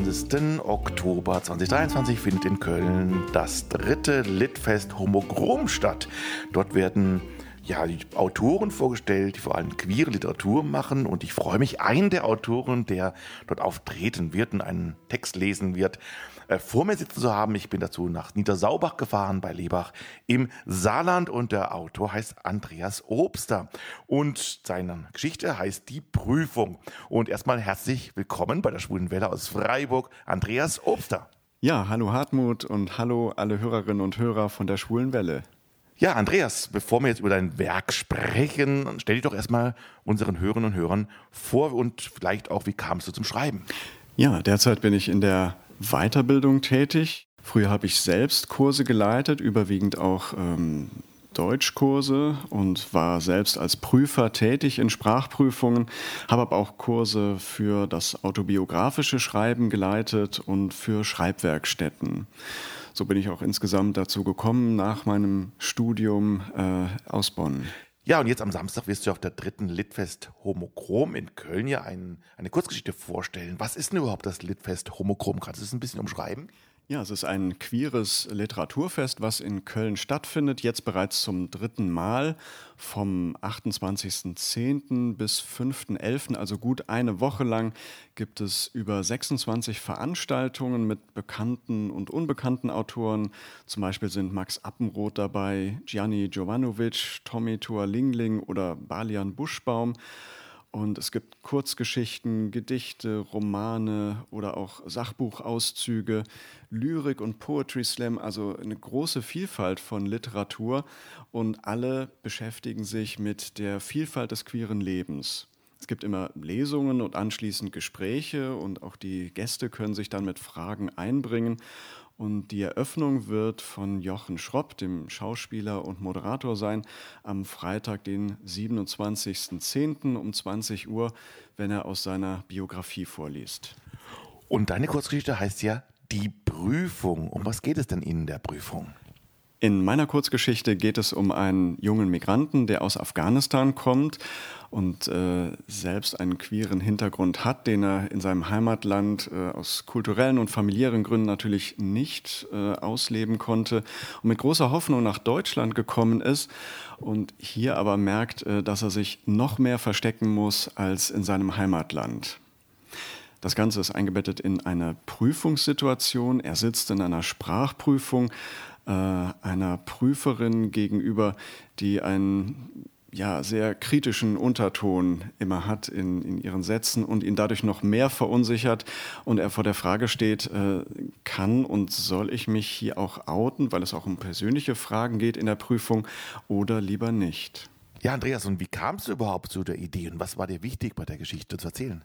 Ab dem 27. Oktober 2023 findet in Köln das dritte Litfest Homochrom statt. Dort werden ja, die Autoren vorgestellt, die vor allem queere Literatur machen. Und ich freue mich, einen der Autoren, der dort auftreten wird und einen Text lesen wird, äh, vor mir sitzen zu haben. Ich bin dazu nach Niedersaubach gefahren bei Lebach im Saarland und der Autor heißt Andreas Obster und seine Geschichte heißt Die Prüfung. Und erstmal herzlich willkommen bei der Schwulen Welle aus Freiburg, Andreas Obster. Ja, hallo Hartmut und hallo alle Hörerinnen und Hörer von der Schwulen Welle. Ja, Andreas, bevor wir jetzt über dein Werk sprechen, stell dich doch erstmal unseren Hörerinnen und Hörern vor und vielleicht auch, wie kamst du zum Schreiben? Ja, derzeit bin ich in der Weiterbildung tätig. Früher habe ich selbst Kurse geleitet, überwiegend auch ähm, Deutschkurse und war selbst als Prüfer tätig in Sprachprüfungen, habe aber auch Kurse für das autobiografische Schreiben geleitet und für Schreibwerkstätten so bin ich auch insgesamt dazu gekommen nach meinem Studium äh, aus Bonn. Ja, und jetzt am Samstag wirst du auf der dritten Litfest Homochrom in Köln ja ein, eine Kurzgeschichte vorstellen. Was ist denn überhaupt das Litfest Homochrom? Kannst du es ein bisschen umschreiben? Ja, es ist ein queeres Literaturfest, was in Köln stattfindet, jetzt bereits zum dritten Mal vom 28.10. bis 5.11., also gut eine Woche lang, gibt es über 26 Veranstaltungen mit bekannten und unbekannten Autoren. Zum Beispiel sind Max Appenroth dabei, Gianni Jovanovic, Tommy Lingling oder Balian Buschbaum. Und es gibt Kurzgeschichten, Gedichte, Romane oder auch Sachbuchauszüge, Lyrik und Poetry Slam, also eine große Vielfalt von Literatur. Und alle beschäftigen sich mit der Vielfalt des queeren Lebens. Es gibt immer Lesungen und anschließend Gespräche und auch die Gäste können sich dann mit Fragen einbringen. Und die Eröffnung wird von Jochen Schropp, dem Schauspieler und Moderator sein, am Freitag, den 27.10. um 20 Uhr, wenn er aus seiner Biografie vorliest. Und deine Kurzgeschichte heißt ja Die Prüfung. Um was geht es denn in der Prüfung? In meiner Kurzgeschichte geht es um einen jungen Migranten, der aus Afghanistan kommt und äh, selbst einen queeren Hintergrund hat, den er in seinem Heimatland äh, aus kulturellen und familiären Gründen natürlich nicht äh, ausleben konnte und mit großer Hoffnung nach Deutschland gekommen ist und hier aber merkt, äh, dass er sich noch mehr verstecken muss als in seinem Heimatland. Das Ganze ist eingebettet in eine Prüfungssituation. Er sitzt in einer Sprachprüfung äh, einer Prüferin gegenüber, die einen ja, sehr kritischen Unterton immer hat in, in ihren Sätzen und ihn dadurch noch mehr verunsichert und er vor der Frage steht, äh, kann und soll ich mich hier auch outen, weil es auch um persönliche Fragen geht in der Prüfung oder lieber nicht? Ja, Andreas, und wie kamst du überhaupt zu der Idee und was war dir wichtig bei der Geschichte zu erzählen?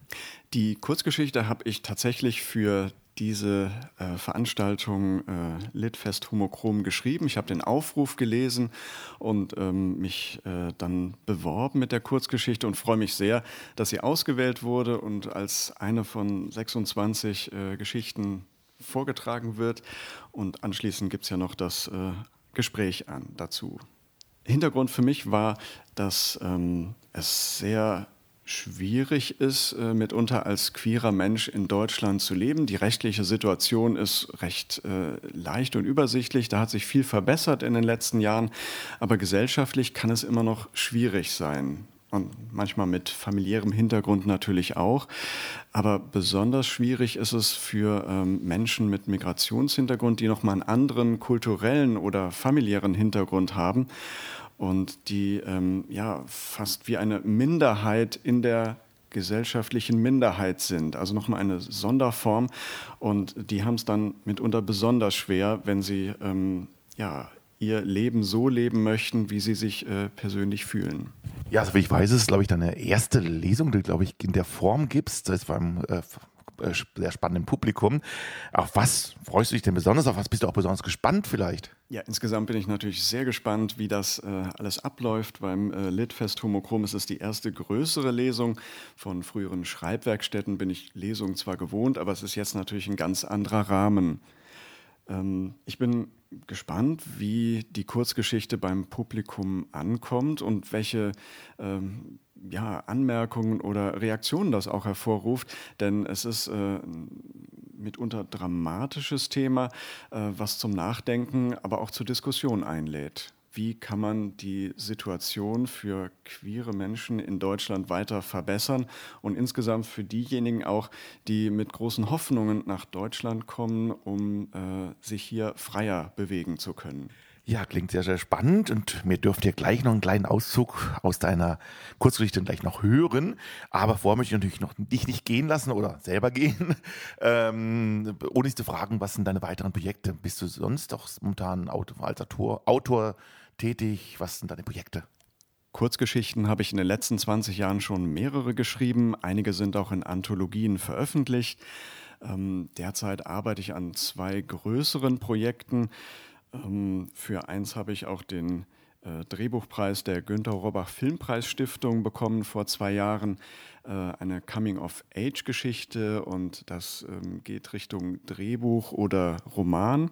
Die Kurzgeschichte habe ich tatsächlich für diese äh, Veranstaltung äh, Litfest Homochrom geschrieben. Ich habe den Aufruf gelesen und ähm, mich äh, dann beworben mit der Kurzgeschichte und freue mich sehr, dass sie ausgewählt wurde und als eine von 26 äh, Geschichten vorgetragen wird. Und anschließend gibt es ja noch das äh, Gespräch an dazu. Hintergrund für mich war, dass ähm, es sehr schwierig ist, äh, mitunter als queerer Mensch in Deutschland zu leben. Die rechtliche Situation ist recht äh, leicht und übersichtlich. Da hat sich viel verbessert in den letzten Jahren. Aber gesellschaftlich kann es immer noch schwierig sein. Und manchmal mit familiärem Hintergrund natürlich auch. Aber besonders schwierig ist es für ähm, Menschen mit Migrationshintergrund, die nochmal einen anderen kulturellen oder familiären Hintergrund haben und die ähm, ja fast wie eine Minderheit in der gesellschaftlichen Minderheit sind, also nochmal eine Sonderform und die haben es dann mitunter besonders schwer, wenn sie ähm, ja, ihr Leben so leben möchten, wie sie sich äh, persönlich fühlen. Ja, also wie ich weiß, ist es, glaube ich, deine erste Lesung, die, glaube ich, in der Form gibst. Das war im äh, äh, sehr spannenden Publikum. Auf was freust du dich denn besonders? Auf was bist du auch besonders gespannt vielleicht? Ja, insgesamt bin ich natürlich sehr gespannt, wie das äh, alles abläuft. Beim äh, Litfest Homochrom ist es die erste größere Lesung. Von früheren Schreibwerkstätten bin ich Lesungen zwar gewohnt, aber es ist jetzt natürlich ein ganz anderer Rahmen. Ähm, ich bin gespannt, wie die Kurzgeschichte beim Publikum ankommt und welche ähm, ja, Anmerkungen oder Reaktionen das auch hervorruft. Denn es ist äh, mitunter dramatisches Thema, äh, was zum Nachdenken, aber auch zur Diskussion einlädt wie kann man die Situation für queere Menschen in Deutschland weiter verbessern und insgesamt für diejenigen auch, die mit großen Hoffnungen nach Deutschland kommen, um äh, sich hier freier bewegen zu können. Ja, klingt sehr, sehr spannend und wir dürfen hier gleich noch einen kleinen Auszug aus deiner Kurzgeschichte gleich noch hören. Aber vorher möchte ich natürlich noch dich nicht gehen lassen oder selber gehen, ähm, ohne dich zu fragen, was sind deine weiteren Projekte? Bist du sonst doch momentan als Autor, Autor tätig? Was sind deine Projekte? Kurzgeschichten habe ich in den letzten 20 Jahren schon mehrere geschrieben. Einige sind auch in Anthologien veröffentlicht. Ähm, derzeit arbeite ich an zwei größeren Projekten. Ähm, für eins habe ich auch den Drehbuchpreis der Günter Robach Filmpreisstiftung bekommen vor zwei Jahren. Äh, eine Coming-of-Age-Geschichte und das ähm, geht Richtung Drehbuch oder Roman.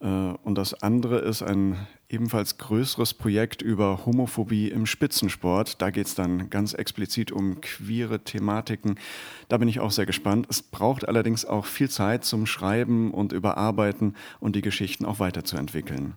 Äh, und das andere ist ein ebenfalls größeres Projekt über Homophobie im Spitzensport. Da geht es dann ganz explizit um queere Thematiken. Da bin ich auch sehr gespannt. Es braucht allerdings auch viel Zeit zum Schreiben und Überarbeiten und die Geschichten auch weiterzuentwickeln.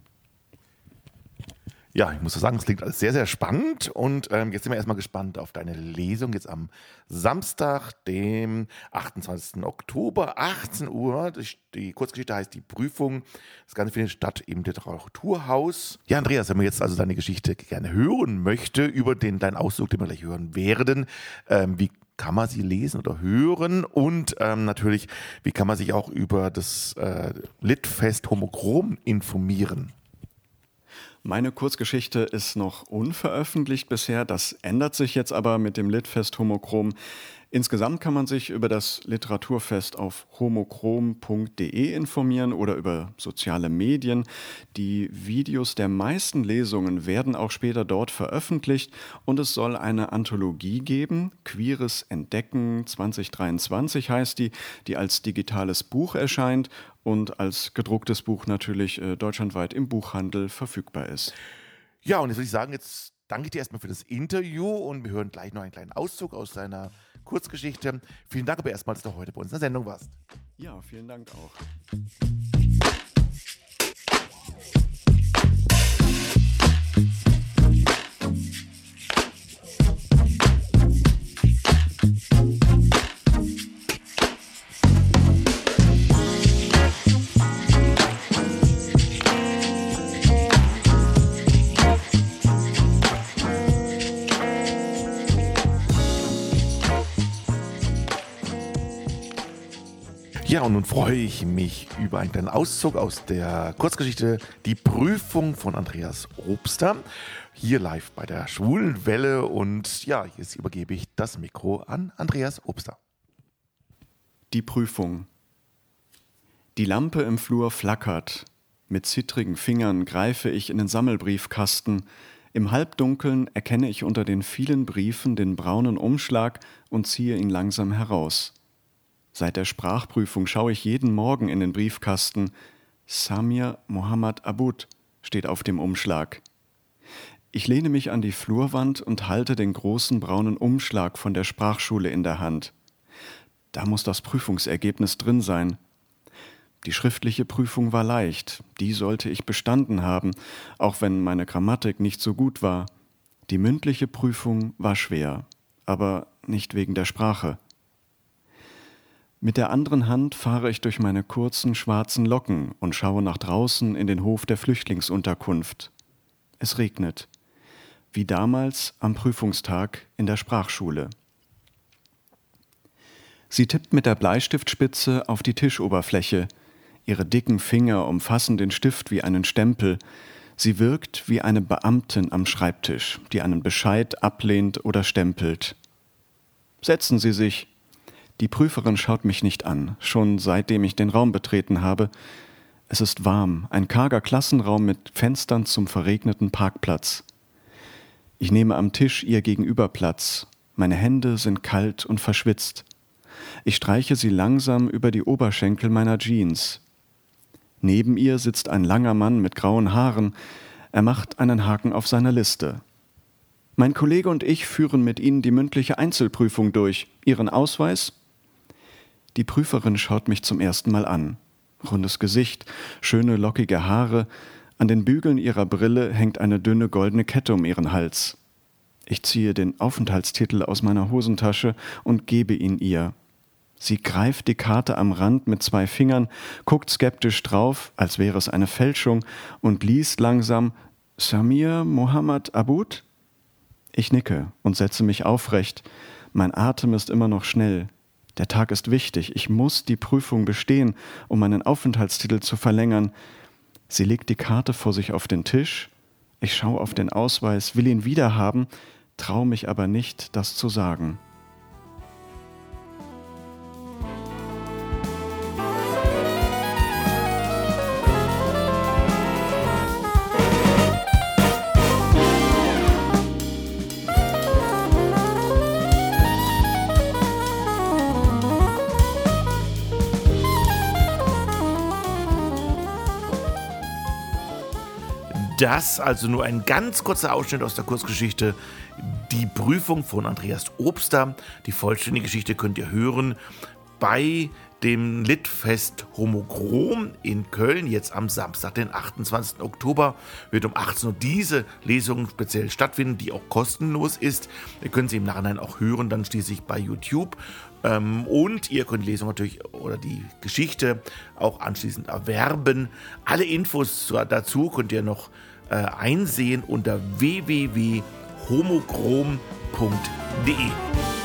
Ja, ich muss sagen, es klingt alles sehr, sehr spannend. Und ähm, jetzt sind wir erstmal gespannt auf deine Lesung jetzt am Samstag, dem 28. Oktober, 18 Uhr. Die Kurzgeschichte heißt Die Prüfung. Das Ganze findet statt im Literaturhaus. Ja, Andreas, wenn man jetzt also deine Geschichte gerne hören möchte, über den deinen Auszug, den wir gleich hören werden, ähm, wie kann man sie lesen oder hören und ähm, natürlich, wie kann man sich auch über das äh, Litfest Homochrom informieren? Meine Kurzgeschichte ist noch unveröffentlicht bisher. Das ändert sich jetzt aber mit dem Litfest Homochrom. Insgesamt kann man sich über das Literaturfest auf homochrom.de informieren oder über soziale Medien. Die Videos der meisten Lesungen werden auch später dort veröffentlicht und es soll eine Anthologie geben. Queeres Entdecken 2023 heißt die, die als digitales Buch erscheint und als gedrucktes Buch natürlich äh, deutschlandweit im Buchhandel verfügbar ist. Ja, und jetzt würde ich sagen, jetzt danke dir erstmal für das Interview und wir hören gleich noch einen kleinen Auszug aus deiner Kurzgeschichte. Vielen Dank aber erstmal, dass du heute bei uns in der Sendung warst. Ja, vielen Dank auch. Und nun freue ich mich über einen kleinen Auszug aus der Kurzgeschichte Die Prüfung von Andreas Obster. Hier live bei der Schwulen Welle. Und ja, jetzt übergebe ich das Mikro an Andreas Obster. Die Prüfung. Die Lampe im Flur flackert. Mit zittrigen Fingern greife ich in den Sammelbriefkasten. Im Halbdunkeln erkenne ich unter den vielen Briefen den braunen Umschlag und ziehe ihn langsam heraus. Seit der Sprachprüfung schaue ich jeden Morgen in den Briefkasten. Samir Mohammad Abud steht auf dem Umschlag. Ich lehne mich an die Flurwand und halte den großen braunen Umschlag von der Sprachschule in der Hand. Da muss das Prüfungsergebnis drin sein. Die schriftliche Prüfung war leicht, die sollte ich bestanden haben, auch wenn meine Grammatik nicht so gut war. Die mündliche Prüfung war schwer, aber nicht wegen der Sprache. Mit der anderen Hand fahre ich durch meine kurzen schwarzen Locken und schaue nach draußen in den Hof der Flüchtlingsunterkunft. Es regnet, wie damals am Prüfungstag in der Sprachschule. Sie tippt mit der Bleistiftspitze auf die Tischoberfläche. Ihre dicken Finger umfassen den Stift wie einen Stempel. Sie wirkt wie eine Beamtin am Schreibtisch, die einen Bescheid ablehnt oder stempelt. Setzen Sie sich, die Prüferin schaut mich nicht an, schon seitdem ich den Raum betreten habe. Es ist warm, ein karger Klassenraum mit Fenstern zum verregneten Parkplatz. Ich nehme am Tisch ihr gegenüber Platz. Meine Hände sind kalt und verschwitzt. Ich streiche sie langsam über die Oberschenkel meiner Jeans. Neben ihr sitzt ein langer Mann mit grauen Haaren. Er macht einen Haken auf seiner Liste. Mein Kollege und ich führen mit Ihnen die mündliche Einzelprüfung durch. Ihren Ausweis? Die Prüferin schaut mich zum ersten Mal an. Rundes Gesicht, schöne lockige Haare, an den Bügeln ihrer Brille hängt eine dünne goldene Kette um ihren Hals. Ich ziehe den Aufenthaltstitel aus meiner Hosentasche und gebe ihn ihr. Sie greift die Karte am Rand mit zwei Fingern, guckt skeptisch drauf, als wäre es eine Fälschung, und liest langsam Samir Mohammed Abud? Ich nicke und setze mich aufrecht. Mein Atem ist immer noch schnell. Der Tag ist wichtig. Ich muss die Prüfung bestehen, um meinen Aufenthaltstitel zu verlängern. Sie legt die Karte vor sich auf den Tisch. Ich schaue auf den Ausweis, will ihn wiederhaben, traue mich aber nicht, das zu sagen. Das also nur ein ganz kurzer Ausschnitt aus der Kurzgeschichte Die Prüfung von Andreas Obster. Die vollständige Geschichte könnt ihr hören bei dem Litfest Homochrom in Köln, jetzt am Samstag, den 28. Oktober, wird um 18 Uhr diese Lesung speziell stattfinden, die auch kostenlos ist. Ihr könnt sie im Nachhinein auch hören, dann schließlich bei YouTube. Ähm, und ihr könnt die Lesung natürlich oder die Geschichte auch anschließend erwerben. Alle Infos dazu könnt ihr noch äh, einsehen unter www.homochrom.de.